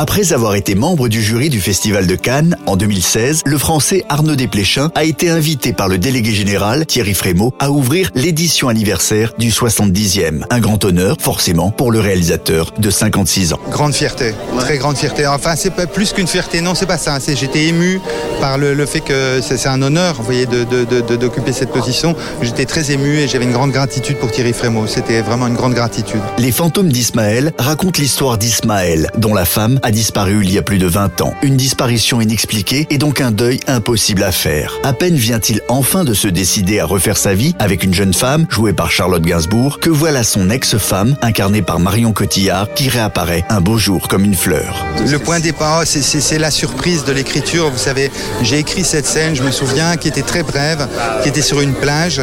Après avoir été membre du jury du Festival de Cannes en 2016, le Français Arnaud Desplechin a été invité par le délégué général Thierry Frémaux à ouvrir l'édition anniversaire du 70e. Un grand honneur, forcément, pour le réalisateur de 56 ans. Grande fierté, très grande fierté. Enfin, c'est pas plus qu'une fierté, non, c'est pas ça. C'est j'étais ému par le, le fait que c'est c'est un honneur, vous voyez, de de- de- de- d'occuper cette position. J'étais très ému et j'avais une grande gratitude pour Thierry Frémaux. C'était vraiment une grande gratitude. Les fantômes d'Ismaël racontent l'histoire d'Ismaël, dont la femme a disparu il y a plus de 20 ans. Une disparition inexpliquée et donc un deuil impossible à faire. À peine vient-il enfin de se décider à refaire sa vie avec une jeune femme, jouée par Charlotte Gainsbourg, que voilà son ex-femme, incarnée par Marion Cotillard, qui réapparaît un beau jour comme une fleur. Le point de départ, c'est- la surprise de l'écriture. Vous savez, j'ai écrit cette scène, je me souviens, qui était très brève, qui était sur une plage.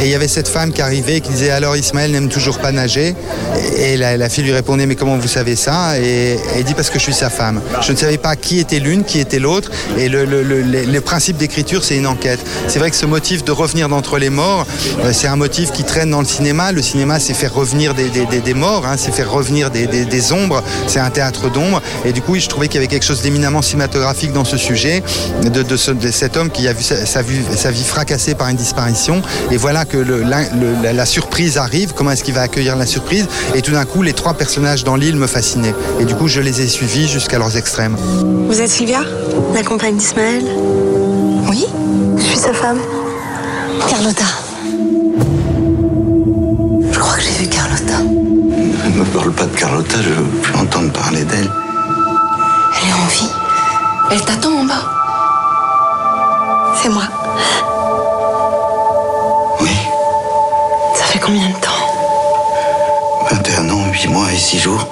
Et il y avait cette femme qui arrivait, qui disait Alors Ismaël n'aime toujours pas nager. Et la, la fille lui répondait Mais comment vous savez ça? Et elle dit Parce que je suis sa femme. Je ne savais pas qui était l'une, qui était l'autre. Et le, le- principe d'écriture, c'est une enquête. C'est vrai que ce motif de revenir d'entre les morts, euh, c'est un motif qui traîne dans le cinéma. Le cinéma, c'est faire revenir des, morts, hein, c'est faire revenir des, ombres. C'est un théâtre d'ombre. Et du coup, je trouvais qu'il y avait quelque chose d'éminemment cinématographique dans ce sujet, de, de ce- de cet homme qui a vu sa, vie, fracassée par une disparition. Et voilà que la surprise arrive. Comment est-ce qu'il va accueillir la surprise? Et tout d'un coup, les trois personnages dans l'île me fascinaient. Et du coup, je les ai suivis jusqu'à leurs extrêmes. Vous êtes Sylvia La compagne d'Ismaël Oui Je suis sa femme. Carlotta. Je crois que j'ai vu Carlotta. Ne me parle pas de Carlotta, je veux plus entendre parler d'elle. Elle est en vie. Elle t'attend en bas. C'est moi. Oui, Ça fait combien de temps? 21 ans, 8 mois et 6 jours.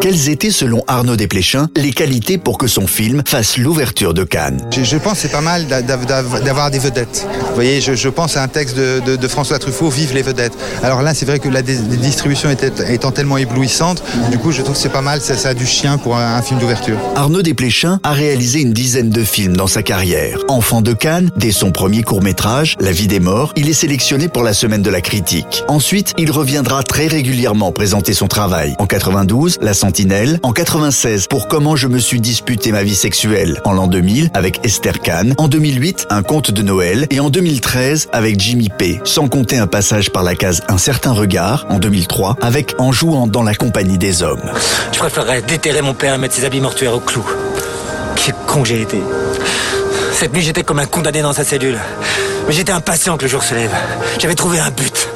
Quelles étaient, selon Arnaud Desplechin, les qualités pour que son film fasse l'ouverture de Cannes? Je, je pense que c'est pas mal d'a- d'a- d'a- d'avoir des vedettes. Vous voyez, je, je pense à un texte de, de- de François Truffaut, Vive les vedettes. Alors là, c'est vrai que la distribution était, étant tellement éblouissante, du coup, je trouve que c'est pas mal, ça, ça a du chien pour un, un film d'ouverture. Arnaud Desplechin a réalisé une dizaine de films dans sa carrière. Enfant de Cannes, dès son premier court-métrage, La vie des morts, il est sélectionné pour la semaine de la critique. Ensuite, il reviendra très régulièrement présenter son travail. En 92, La Sentinelle. En 96, pour Comment je me suis disputé ma vie sexuelle. En l'an 2000, avec Esther Kahn. En 2008, Un conte de Noël. Et en 2013, avec Jimmy P. Sans compter un passage par la case Un certain regard. En 2003, avec En jouant dans la compagnie des hommes. Je préférerais déterrer mon père et mettre ses habits mortuaires au clou. Quel con j'ai été. Cette nuit, j'étais comme un condamné dans sa cellule. Mais j'étais impatient que le jour se lève. J'avais trouvé un but.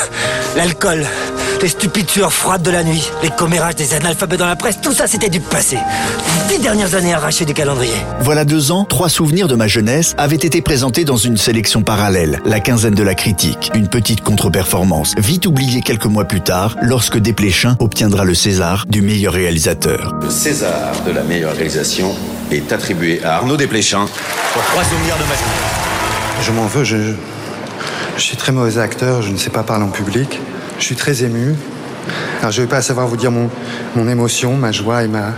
L'alcool, les stupides sueurs froides de la nuit, les commérages des analphabètes dans la presse, tout ça c'était du passé. Dix dernières années arrachées du calendrier. Voilà deux ans, trois souvenirs de ma jeunesse avaient été présentés dans une sélection parallèle, la quinzaine de la critique, une petite contre-performance, vite oubliée quelques mois plus tard, lorsque Desplechin obtiendra le César du meilleur réalisateur. Le César de la meilleure réalisation est attribué à Arnaud Desplechin. Pour trois souvenirs de ma vie. Je m'en veux, je, je suis très mauvais acteur, je ne sais pas parler en public, je suis très ému. Alors je ne vais pas savoir vous dire mon, mon émotion, ma joie et ma,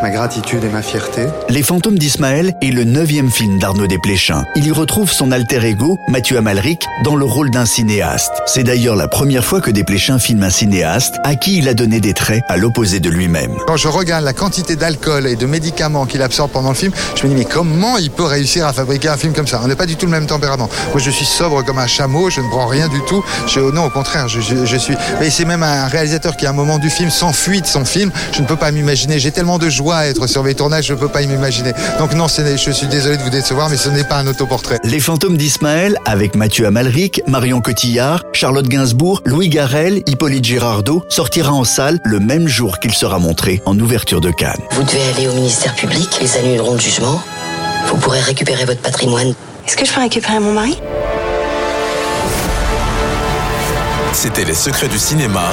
ma gratitude et ma fierté. Les fantômes d'Ismaël est le neuvième film d'Arnaud Desplechin. Il y retrouve son alter ego, Mathieu Amalric, dans le rôle d'un cinéaste. C'est d'ailleurs la première fois que Desplechin filme un cinéaste à qui il a donné des traits à l'opposé de lui-même. Quand je regarde la quantité d'alcool et de médicaments qu'il absorbe pendant le film, je me dis mais comment il peut réussir à fabriquer un film comme ça On n'est pas du tout le même tempérament. Moi je suis sobre comme un chameau, je ne prends rien du tout. Je, non au contraire, je, je- je suis. Mais c'est même un réalisateur qui à un moment du film s'enfuit de son film. Je ne peux pas m'imaginer. J'ai tellement de joie joie à être sur mes tournages, je peux pas m'imaginer. Donc non, je suis désolé de vous décevoir, mais ce n'est pas un autoportrait. Les fantômes d'Ismaël, avec Mathieu Amalric, Marion Cotillard, Charlotte Gainsbourg, Louis Garrel, Hippolyte Girardot, sortira en salle le même jour qu'il sera montré en ouverture de Cannes. Vous devez aller au ministère public, ils annuleront le jugement. Vous pourrez récupérer votre patrimoine. Est-ce que je peux récupérer mon mari? C'était Les Secrets du cinéma